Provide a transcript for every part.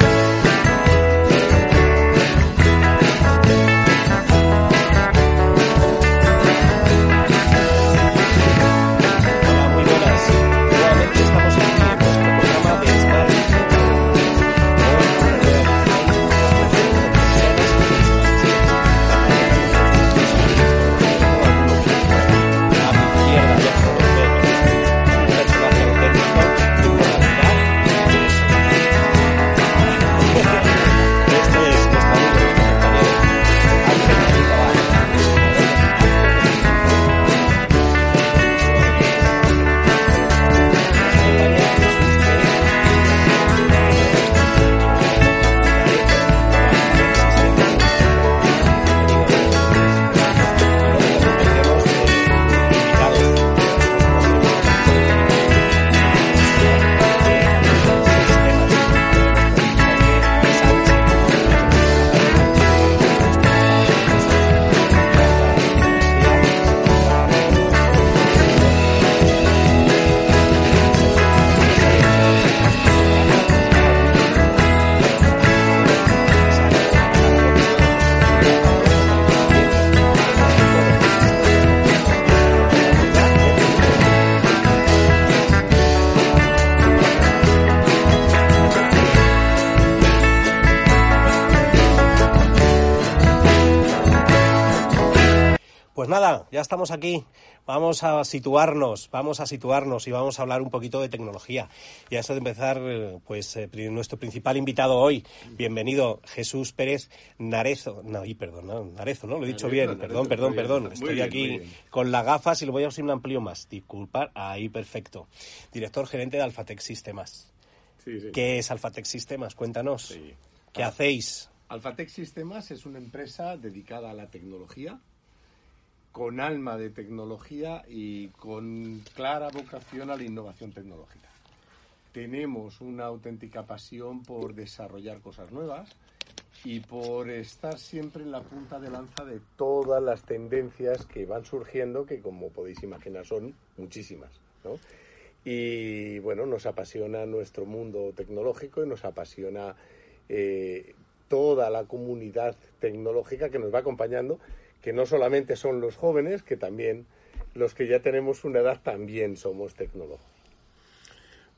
Thank you. Pues nada, ya estamos aquí. Vamos a situarnos, vamos a situarnos y vamos a hablar un poquito de tecnología. Y a eso de empezar, eh, pues eh, nuestro principal invitado hoy, bienvenido Jesús Pérez Narezo. No, y perdón, no, Narezo, ¿no? Lo he dicho Narezo, bien, Narezo, perdón, perdón, bien, perdón. Estoy bien, aquí con las gafas y lo voy a hacer un amplio más. Disculpar, ahí perfecto. Director gerente de Alphatec Sistemas. Sí, sí. ¿Qué es Alphatec Sistemas? Cuéntanos. Sí. ¿Qué Ah. hacéis? Alphatec Sistemas es una empresa dedicada a la tecnología, con alma de tecnología y con clara vocación a la innovación tecnológica. Tenemos una auténtica pasión por desarrollar cosas nuevas y por estar siempre en la punta de lanza de todas las tendencias que van surgiendo, que como podéis imaginar son muchísimas. ¿no? Y bueno, nos apasiona nuestro mundo tecnológico y nos apasiona eh, toda la comunidad tecnológica que nos va acompañando, que no solamente son los jóvenes, que también los que ya tenemos una edad también somos tecnólogos.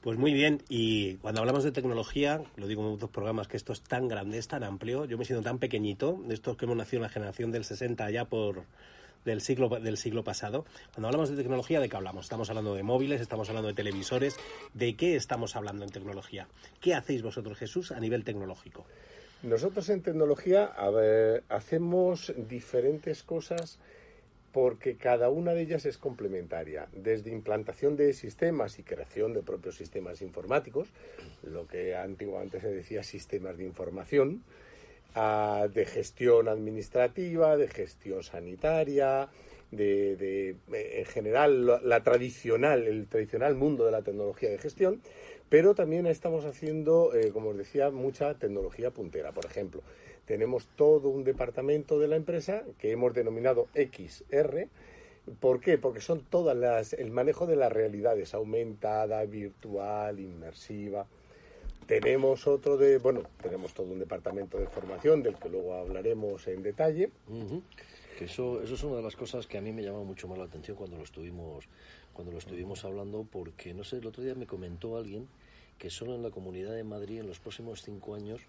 Pues muy bien, y cuando hablamos de tecnología, lo digo en otros programas, que esto es tan grande, es tan amplio, yo me siento tan pequeñito, de estos que hemos nacido en la generación del 60 ya por del siglo del siglo pasado. Cuando hablamos de tecnología, ¿de qué hablamos? Estamos hablando de móviles, estamos hablando de televisores, ¿de qué estamos hablando en tecnología? ¿Qué hacéis vosotros, Jesús, a nivel tecnológico? Nosotros en tecnología a ver, hacemos diferentes cosas porque cada una de ellas es complementaria, desde implantación de sistemas y creación de propios sistemas informáticos, lo que antiguamente se decía sistemas de información, de gestión administrativa, de gestión sanitaria, de, en general la tradicional, el tradicional mundo de la tecnología de gestión, pero también estamos haciendo, eh, como os decía, mucha tecnología puntera. Por ejemplo, tenemos todo un departamento de la empresa que hemos denominado XR. ¿Por qué? Porque son todas las, el manejo de las realidades, aumentada, virtual, inmersiva. Tenemos otro de, bueno, tenemos todo un departamento de formación del que luego hablaremos en detalle. Eso, eso es una de las cosas que a mí me llama mucho más la atención cuando lo estuvimos, cuando lo estuvimos hablando, porque no sé, el otro día me comentó alguien que solo en la Comunidad de Madrid en los próximos cinco años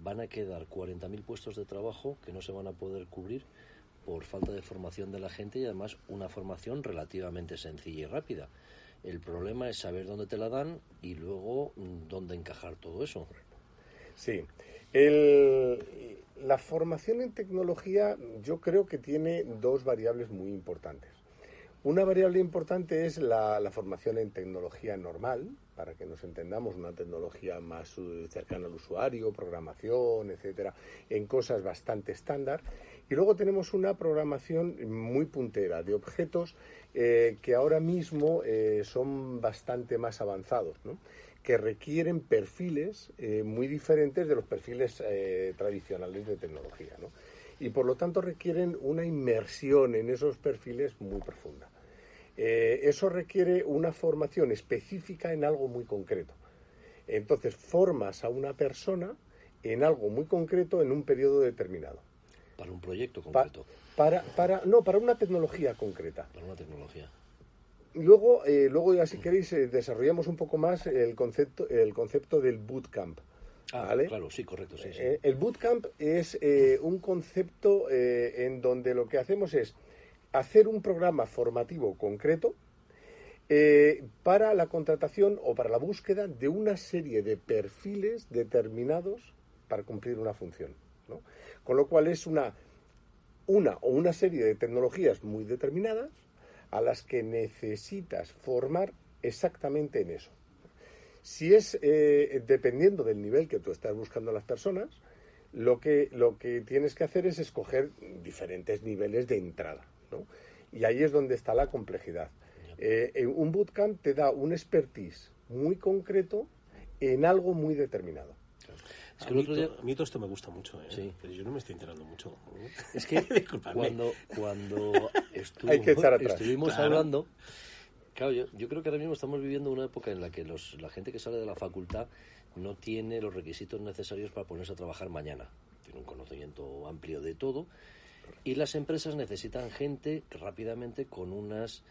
van a quedar 40.000 puestos de trabajo que no se van a poder cubrir por falta de formación de la gente y además una formación relativamente sencilla y rápida. El problema es saber dónde te la dan y luego mm, dónde encajar todo eso. Sí. La formación en tecnología yo creo que tiene dos variables muy importantes. Una variable importante es la, formación en tecnología normal, para que nos entendamos, una tecnología más uh, cercana al usuario, programación, etcétera, en cosas bastante estándar. Y luego tenemos una programación muy puntera de objetos eh, que ahora mismo eh, son bastante más avanzados, que requieren perfiles eh, muy diferentes de los perfiles tradicionales de tecnología. ¿no? y por lo tanto requieren una inmersión en esos perfiles muy profunda. Eh, eso requiere una formación específica en algo muy concreto. Entonces formas a una persona en algo muy concreto en un periodo determinado. Para un proyecto concreto. para, para, no, para una tecnología concreta. Para una tecnología. Luego, eh, luego ya si queréis, eh, desarrollamos un poco más el concepto, el concepto del bootcamp. Ah, claro, sí, correcto. Sí, eh, el bootcamp es un concepto en donde lo que hacemos es hacer un programa formativo concreto para la contratación o para la búsqueda de una serie de perfiles determinados para cumplir una función. Con lo cual es una, una o una serie de tecnologías muy determinadas a las que necesitas formar exactamente en eso. Si es eh, dependiendo del nivel que tú estás buscando a las personas, lo que, lo que tienes que hacer es escoger diferentes niveles de entrada. ¿No? Y ahí es donde está la complejidad. Eh, un bootcamp te da un expertise muy concreto en algo muy determinado. Es que a, mí a, mí todo esto me gusta mucho, ¿eh? sí. pero yo no me estoy enterando mucho. Es que cuando, cuando estuvimos hablando, Claro, yo, creo que ahora mismo estamos viviendo una época en la que los, la gente que sale de la facultad no tiene los requisitos necesarios para ponerse a trabajar mañana. Tiene un conocimiento amplio de todo. Y las empresas necesitan gente rápidamente con unos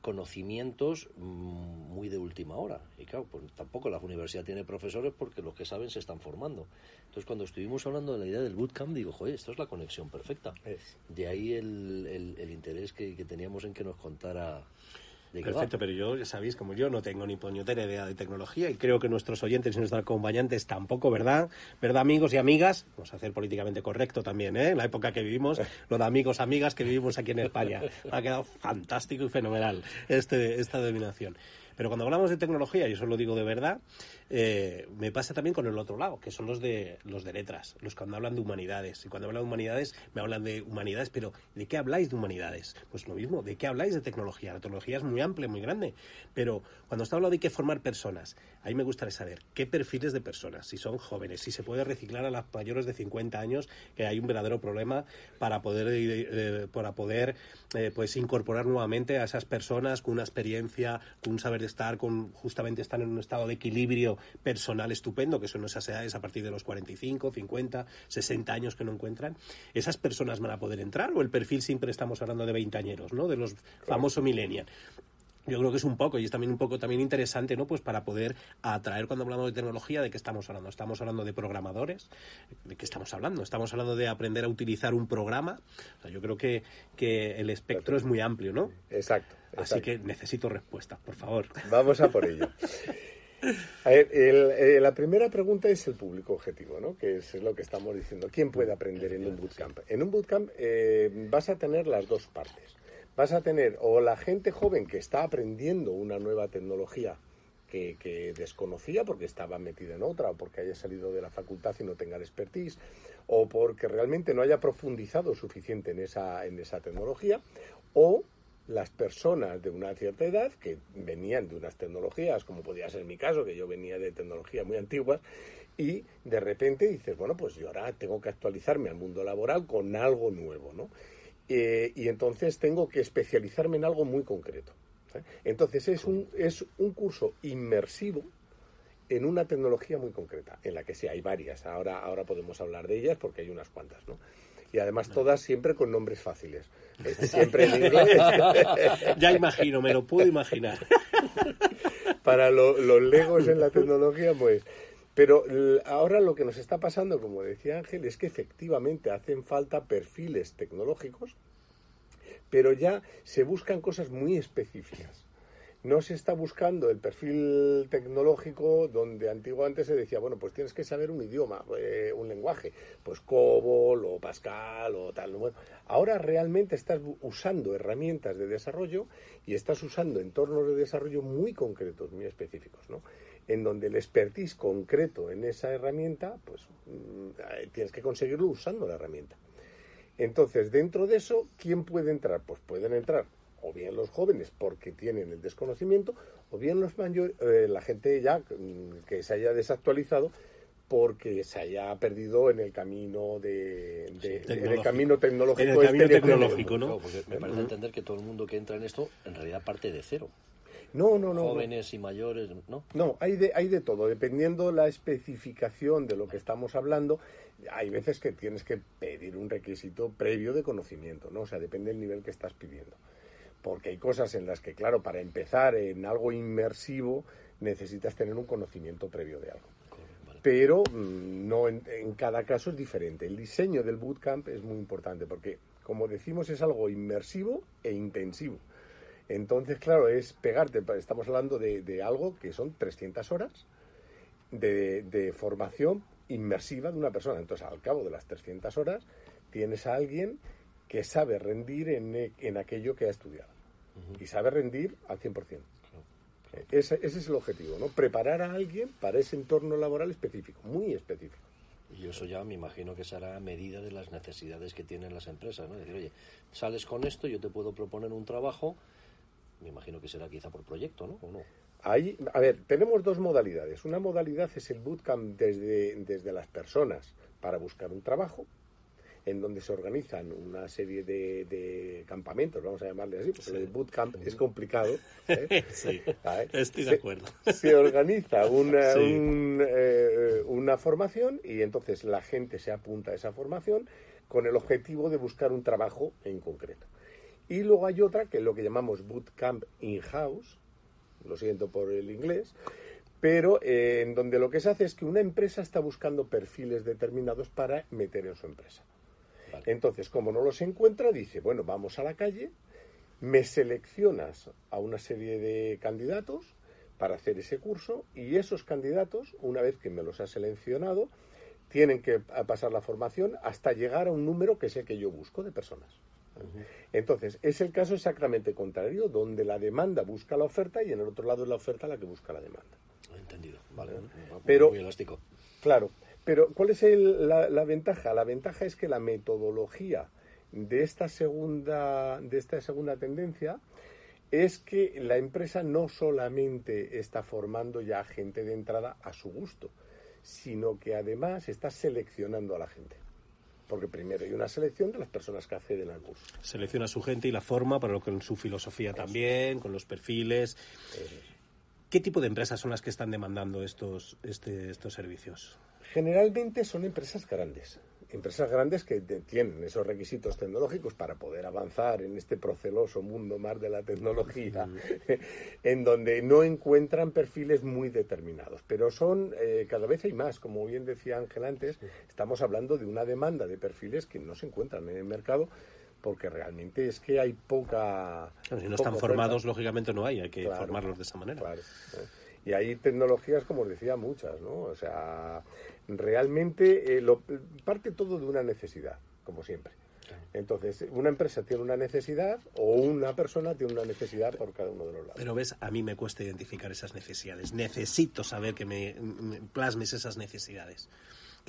conocimientos mm, muy de última hora. Y claro, pues tampoco la universidad tiene profesores porque los que saben se están formando. Entonces, cuando estuvimos hablando de la idea del bootcamp, digo, joder, esto es la conexión perfecta. De ahí el, el, interés que, que, teníamos en que nos contara Perfecto, pero yo, ya sabéis, como yo no tengo ni puñetera idea de tecnología y creo que nuestros oyentes y nuestros acompañantes tampoco, ¿verdad? ¿Verdad, amigos y amigas? Vamos a hacer políticamente correcto también, ¿eh? En la época que vivimos, lo de amigos, amigas que vivimos aquí en España. Ha quedado fantástico y fenomenal este, esta denominación. Pero cuando hablamos de tecnología, y eso lo digo de verdad, eh, me pasa también con el otro lado, que son los de los de letras, los cuando hablan de humanidades. Y cuando hablan de humanidades, me hablan de humanidades, pero ¿de qué habláis de humanidades? Pues lo mismo, ¿de qué habláis de tecnología? La tecnología es muy amplia, muy grande, pero cuando está hablando de que formar personas, ahí me gustaría saber qué perfiles de personas, si son jóvenes, si se puede reciclar a las mayores de 50 años, que hay un verdadero problema para poder, eh, para poder eh, pues incorporar nuevamente a esas personas con una experiencia, con un saber de estar con justamente están en un estado de equilibrio personal estupendo, que son esas edades a partir de los 45, 50, 60 años que no encuentran, ¿esas personas van a poder entrar o el perfil siempre estamos hablando de veintañeros, ¿no? De los famosos millennials yo creo que es un poco y es también un poco también interesante no pues para poder atraer cuando hablamos de tecnología de qué estamos hablando estamos hablando de programadores. De qué estamos hablando estamos hablando de aprender a utilizar un programa. Yo creo que, que el espectro es muy amplio no exacto, así que necesito respuestas por favor. Vamos a por ello. A ver, eh, la primera pregunta es el público objetivo, ¿no? Que es, lo que estamos diciendo. ¿Quién puede aprender en un bootcamp? En un bootcamp eh, vas a tener las dos partes vas a tener o la gente joven que está aprendiendo una nueva tecnología que, desconocía porque estaba metida en otra o porque haya salido de la facultad y no tenga el expertise o porque realmente no haya profundizado suficiente en esa, en esa tecnología o las personas de una cierta edad que venían de unas tecnologías, como podía ser mi caso, que yo venía de tecnologías muy antiguas, y de repente dices, bueno, pues yo ahora tengo que actualizarme al mundo laboral con algo nuevo, ¿no? Eh, y entonces tengo que especializarme en algo muy concreto. ¿eh? Entonces es un, es un curso inmersivo en una tecnología muy concreta, en la que sí hay varias. Ahora, ahora podemos hablar de ellas porque hay unas cuantas, ¿no? Y además todas siempre con nombres fáciles. Este, siempre en inglés. ya imagino, me lo puedo imaginar. Para los legos en la tecnología, pues pero ahora lo que nos está pasando, como decía Ángel, es que efectivamente hacen falta perfiles tecnológicos, pero ya se buscan cosas muy específicas. no se está buscando el perfil tecnológico donde antiguamente se decía, bueno, pues tienes que saber un idioma, eh, un lenguaje, pues COBOL o Pascal o tal. Bueno, ahora realmente estás usando herramientas de desarrollo y estás usando entornos de desarrollo muy concretos, muy específicos, ¿no? En donde el expertise concreto en esa herramienta, pues mm, tienes que conseguirlo usando la herramienta. Entonces, dentro de eso, ¿quién puede entrar? Pues pueden entrar o bien los jóvenes porque tienen el desconocimiento, o bien los mayores, eh, la gente ya mm, que se haya desactualizado porque se haya perdido en el camino de, en el camino tecnológico. En el camino este tecnológico, ¿no? porque me parece entender que todo el mundo que entra en esto en realidad parte de cero. No, no, no. Jóvenes y mayores, ¿no? No, hay de, hay de todo. Dependiendo la especificación de lo que estamos hablando, hay veces que tienes que pedir un requisito previo de conocimiento, ¿no? O sea, depende del nivel que estás pidiendo porque hay cosas en las que, claro, para empezar en algo inmersivo necesitas tener un conocimiento previo de algo. Pero mm, no en, cada caso es diferente. El diseño del bootcamp es muy importante porque, como decimos, es algo inmersivo e intensivo. Entonces, claro, es pegarte, estamos hablando de, algo que son 300 horas de, de, formación inmersiva de una persona. Entonces, al cabo de las 300 horas, tienes a alguien que sabe rendir en, en aquello que ha estudiado. Y sabe rendir al 100%. Ese, ese, es el objetivo, ¿no? Preparar a alguien para ese entorno laboral específico, muy específico. Y eso ya me imagino que será a medida de las necesidades que tienen las empresas, ¿no? Decir, oye, sales con esto, yo te puedo proponer un trabajo, me imagino que será quizá por proyecto, ¿no? ¿O no? Ahí, a ver, tenemos dos modalidades. Una modalidad es el bootcamp desde, desde las personas para buscar un trabajo, en donde se organizan una serie de, campamentos, vamos a llamarle así, porque el bootcamp es complicado. ¿eh? Sí, estoy de acuerdo. Se, organiza una, eh, una formación y entonces la gente se apunta a esa formación con el objetivo de buscar un trabajo en concreto. Y luego hay otra que es lo que llamamos bootcamp in-house, lo siento por el inglés, pero eh, en donde lo que se hace es que una empresa está buscando perfiles determinados para meter en su empresa. Entonces, como no los encuentra, dice, bueno, vamos a la calle, me seleccionas a una serie de candidatos para hacer ese curso y esos candidatos, una vez que me los ha seleccionado, tienen que pasar la formación hasta llegar a un número que es el que yo busco de personas. Entonces, es el caso exactamente contrario, donde la demanda busca la oferta y en el otro lado es la oferta la que busca la demanda. Entendido, vale. Pero, muy elástico. Claro, pero, ¿cuál es la, ventaja? La ventaja es que la metodología de esta segunda, de esta segunda tendencia es que la empresa no solamente está formando ya gente de entrada a su gusto, sino que además está seleccionando a la gente. Porque primero hay una selección de las personas que acceden al curso. Selecciona a su gente y la forma, pero con su filosofía también, con los perfiles. ¿Qué tipo de empresas son las que están demandando estos, este, estos servicios? Generalmente son empresas grandes, empresas grandes que tienen esos requisitos tecnológicos para poder avanzar en este proceloso mundo más de la tecnología, en donde no encuentran perfiles muy determinados. Pero son, eh, cada vez hay más, como bien decía Ángel antes, estamos hablando de una demanda de perfiles que no se encuentran en el mercado porque realmente es que hay poca... si no están formados, lógicamente no hay, hay que formarlos de esa manera. Claro, y hay tecnologías, como os decía, muchas, ¿no? O sea, realmente eh, lo, parte todo de una necesidad, como siempre. Entonces, una empresa tiene una necesidad o una persona tiene una necesidad por cada uno de los lados. Pero ves, a mí me cuesta identificar esas necesidades. Necesito saber que me plasmes esas necesidades.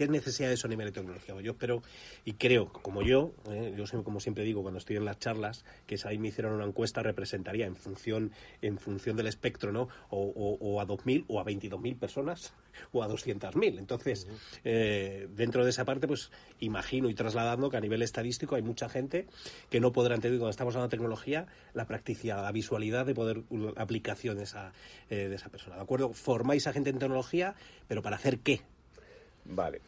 ¿Qué necesidades son a nivel de tecnología? Yo espero y creo, como yo, eh, yo como siempre digo cuando estoy en las charlas, que si ahí me hicieron una encuesta representaría en función, en función del espectro, ¿no? O, a 2.000 o a 22.000 personas o a 200.000. Entonces, eh, dentro de esa parte, pues imagino y trasladando que a nivel estadístico hay mucha gente que no podrá entender cuando estamos hablando de tecnología la practicidad, la visualidad de poder aplicación de esa, eh, de esa persona. ¿De acuerdo? Formáis a gente en tecnología, pero ¿para hacer qué? Vale.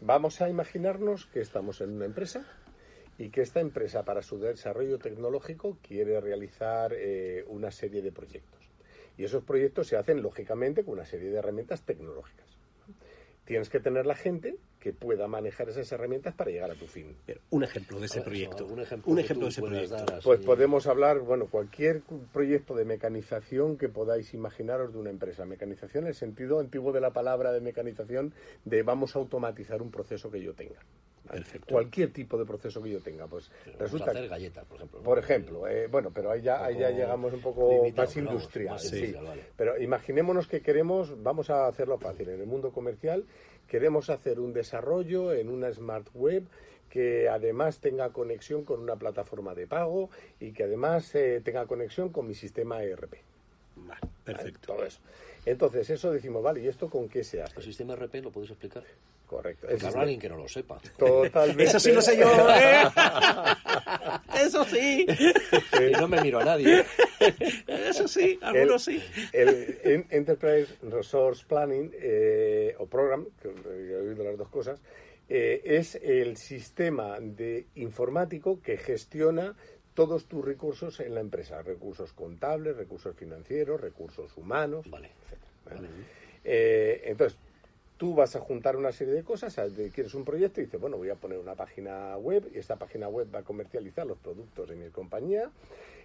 Vamos a imaginarnos que estamos en una empresa y que esta empresa para su desarrollo tecnológico quiere realizar eh, una serie de proyectos. Y esos proyectos se hacen lógicamente con una serie de herramientas tecnológicas. Tienes que tener la gente que pueda manejar esas herramientas para llegar a tu fin. Pero un ejemplo de ese proyecto. ejemplo un ejemplo de ese proyecto. dar. Pues podemos hablar, bueno, cualquier proyecto de mecanización que podáis imaginaros de una empresa. Mecanización en el sentido antiguo de la palabra de mecanización de vamos a automatizar un proceso que yo tenga. Cualquier tipo de proceso que yo tenga. Pues Vamos resulta a hacer galletas, por ejemplo. ¿no? Por ejemplo, eh, bueno, pero ahí ya, ahí ya llegamos un poco limitado, más vamos, industrial. más sí. industrial, vale. Pero imaginémonos que queremos, vamos a hacerlo fácil, en el mundo comercial queremos hacer un desarrollo en una smart web que además tenga conexión con una plataforma de pago y que además eh, tenga conexión con mi sistema ERP. Vale, ¿vale? perfecto. Todo eso. Entonces, eso decimos, vale, ¿y esto con qué se hace? ¿El sistema RP lo podéis explicar? Correcto. Porque habrá alguien que no lo sepa. Totalmente. Eso sí lo sé yo. ¿eh? Eso sí. Y no me miro a nadie. Eso sí, El- algunos sí. El, en- Enterprise Resource Planning eh, o Program, que he oído las dos cosas, eh, es el sistema de informático que gestiona todos tus recursos en la empresa, recursos contables, recursos financieros, recursos humanos, Vale. ¿vale? Eh, entonces, tú vas a juntar una serie de cosas, quieres un proyecto y dices, bueno, voy a poner una página web y esta página web va a comercializar los productos de mi compañía.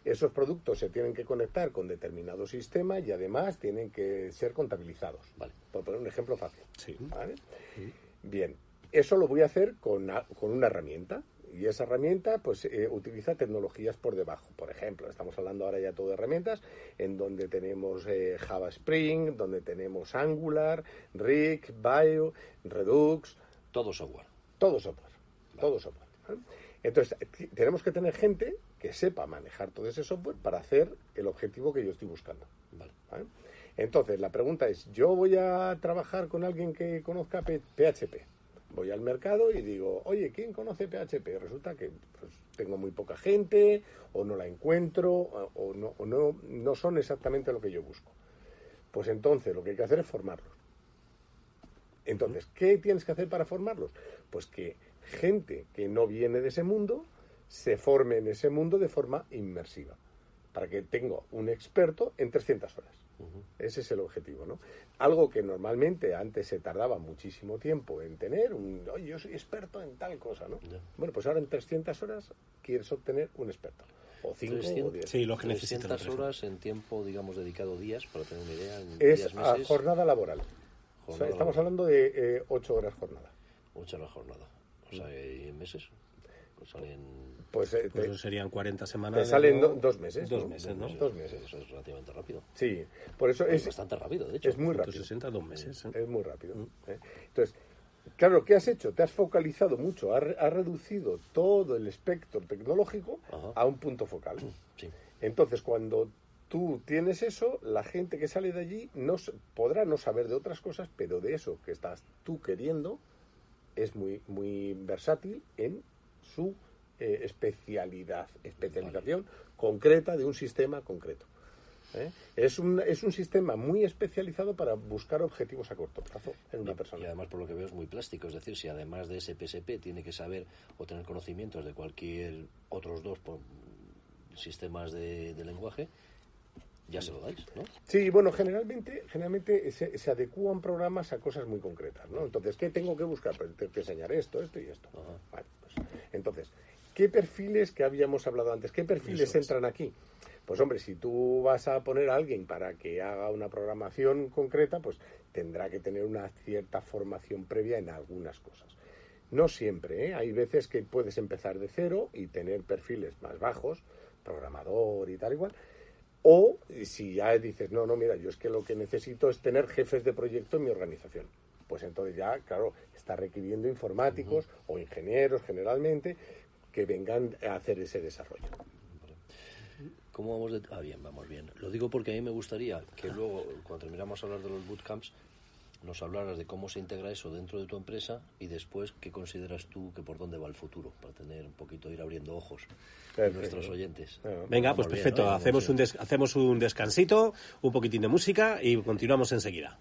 Esos productos se tienen que conectar con determinado sistema y además tienen que ser contabilizados. Vale. Por poner un ejemplo fácil. Sí. ¿vale? Bien, eso lo voy a hacer con, con una herramienta. Y esa herramienta pues eh, utiliza tecnologías por debajo. Por ejemplo, estamos hablando ahora ya todo de herramientas en donde tenemos eh, Java Spring, donde tenemos Angular, Rick, Bio, Redux, Todo software. todo software. Todo software. ¿vale? Entonces, tenemos que tener gente que sepa manejar todo ese software para hacer el objetivo que yo estoy buscando. Vale. ¿vale? Entonces, la pregunta es, yo voy a trabajar con alguien que conozca P- PHP. Voy al mercado y digo, oye, ¿quién conoce PHP? Resulta que pues, tengo muy poca gente, o no la encuentro, o, o no, o no, no son exactamente lo que yo busco. Pues entonces lo que hay que hacer es formarlos. Entonces, ¿qué tienes que hacer para formarlos? Pues que gente que no viene de ese mundo se forme en ese mundo de forma inmersiva, para que tenga un experto en 300 horas. Ese es el objetivo, ¿no? Algo que normalmente antes se tardaba muchísimo tiempo en tener, un, oye, yo soy experto en tal cosa, ¿no? Bueno, pues ahora en 300 horas quieres obtener un experto. O 5 o 300, 10. Sí, lo que necesita la 300 empresa. horas en tiempo, digamos, dedicado días, para tener una idea, en Es días, a meses, jornada laboral. O sea, Jornada estamos laboral. hablando de 8 horas jornada. ocho horas jornada. O sea, y en meses, pues salen... Pues, eh, Pues te- serían 40 semanas. te salen dos meses. Dos meses, ¿no? Dos meses. Eso es relativamente rápido. Sí, por eso Es es, bastante rápido, de hecho. es muy rápido. 160, dos meses. ¿eh? Es muy rápido. ¿eh? Entonces, claro, ¿qué has hecho? Te has focalizado mucho, has, has reducido todo el espectro tecnológico Ajá. a un punto focal. Sí. Entonces, cuando tú tienes eso, la gente que sale de allí no podrá no saber de otras cosas, pero de eso que estás tú queriendo es muy, muy versátil en su eh, especialidad, especialización concreta de un sistema concreto. ¿eh? Es, un, es un sistema muy especializado para buscar objetivos a corto plazo en una persona. Y además, por lo que veo, es muy plástico. Es decir, si además de ese PSP tiene que saber o tener conocimientos de cualquier otros dos por- sistemas de, de lenguaje, ya se lo dais, ¿no? Sí, bueno, generalmente, generalmente se, se adecúan programas a cosas muy concretas, ¿no? Entonces, ¿qué tengo que buscar? Pues tengo que enseñar esto, esto y esto. Ajá. Vale, pues, entonces, ¿qué perfiles que habíamos hablado antes? ¿Qué perfiles Eso entran aquí? Pues hombre, si tú vas a poner a alguien para que haga una programación concreta, pues tendrá que tener una cierta formación previa en algunas cosas. No siempre, ¿eh? Hay veces que puedes empezar de cero y tener perfiles más bajos, programador y tal igual. O si ya dices, no, no, mira, yo es que lo que necesito es tener jefes de proyecto en mi organización. Pues entonces ya, claro, está requiriendo informáticos o ingenieros generalmente que vengan a hacer ese desarrollo. ¿Cómo vamos de.? Ah, bien, vamos bien. Lo digo porque a mí me gustaría que luego, cuando terminamos a hablar de los bootcamps, nos hablaras de cómo se integra eso dentro de tu empresa y después qué consideras tú que por dónde va el futuro, para tener un poquito, ir abriendo ojos a Perfecto. nuestros oyentes. Bueno, Venga, pues bien, perfecto. ¿no? hacemos, un des- hacemos un descansito, un poquitín de música y continuamos enseguida.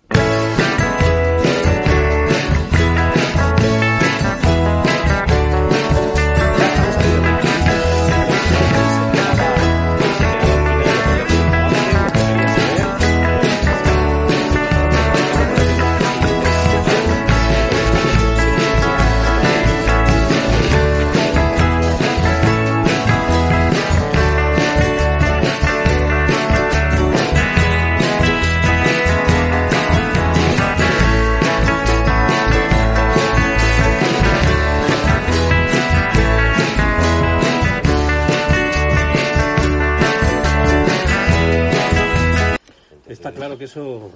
Que eso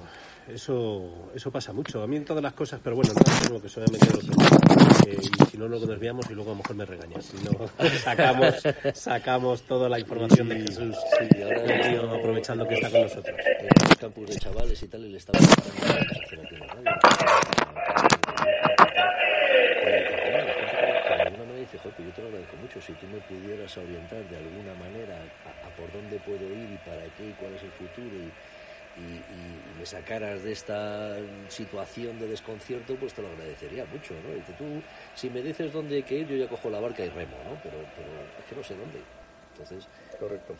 eso eso pasa mucho. A mí en todas las cosas, pero bueno, no tengo que solamente lo que, y si no, luego nos veamos y luego a lo mejor me regañas. Si no, sacamos, sacamos toda la información de Jesús, Sí, ahora el tío, aprovechando que está con nosotros. en el campus de chavales y tal, le estaba que yo te lo agradezco mucho, si tú me pudieras orientar de alguna manera a, a por dónde puedo ir y para qué y cuál es el futuro y, y, me sacaras de esta situación de desconcierto, pues te lo agradecería mucho, ¿no? Que tú, si me dices dónde hay que ir, yo ya cojo la barca y remo, ¿no? Pero, pero es que no sé dónde. Entonces, Correcto.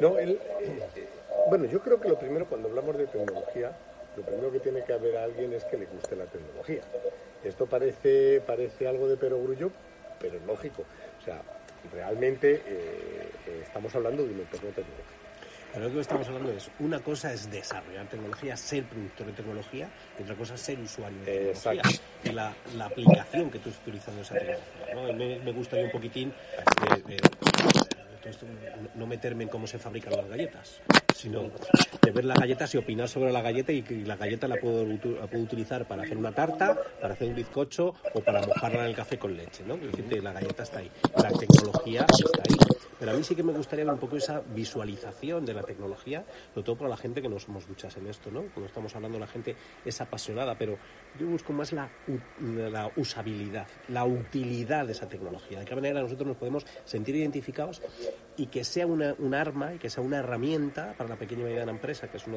No, el- eh, bueno, yo creo que lo primero cuando hablamos de tecnología, lo primero que tiene que haber a alguien es que le guste la tecnología. Esto parece, parece algo de perogrullo, pero es lógico. O sea, realmente eh, eh, estamos hablando de un entorno tecnológico. Pero lo que estamos hablando es, una cosa es desarrollar tecnología, ser productor de tecnología, y otra cosa es ser usuario de tecnología. Y la, la aplicación que tú estás utilizando esa tecnología. ¿no? Me, me gustaría un poquitín de, de- de esto, no- meterme en cómo se fabrican las galletas, sino de ver las galletas y opinar sobre la galleta y que la galleta la puedo, la puedo utilizar para hacer una tarta, para hacer un bizcocho o para mojarla en el café con leche. ¿no? La galleta está ahí, la tecnología está ahí. Pero a mí sí que me gustaría ver un poco esa visualización de la tecnología, sobre todo para la gente que no somos duchas en esto, ¿no? Cuando estamos hablando, la gente es apasionada, pero yo busco más la, la usabilidad, la utilidad de esa tecnología. De qué manera nosotros nos podemos sentir identificados y que sea una, un arma y que sea una herramienta para la pequeña y mediana empresa, que es uno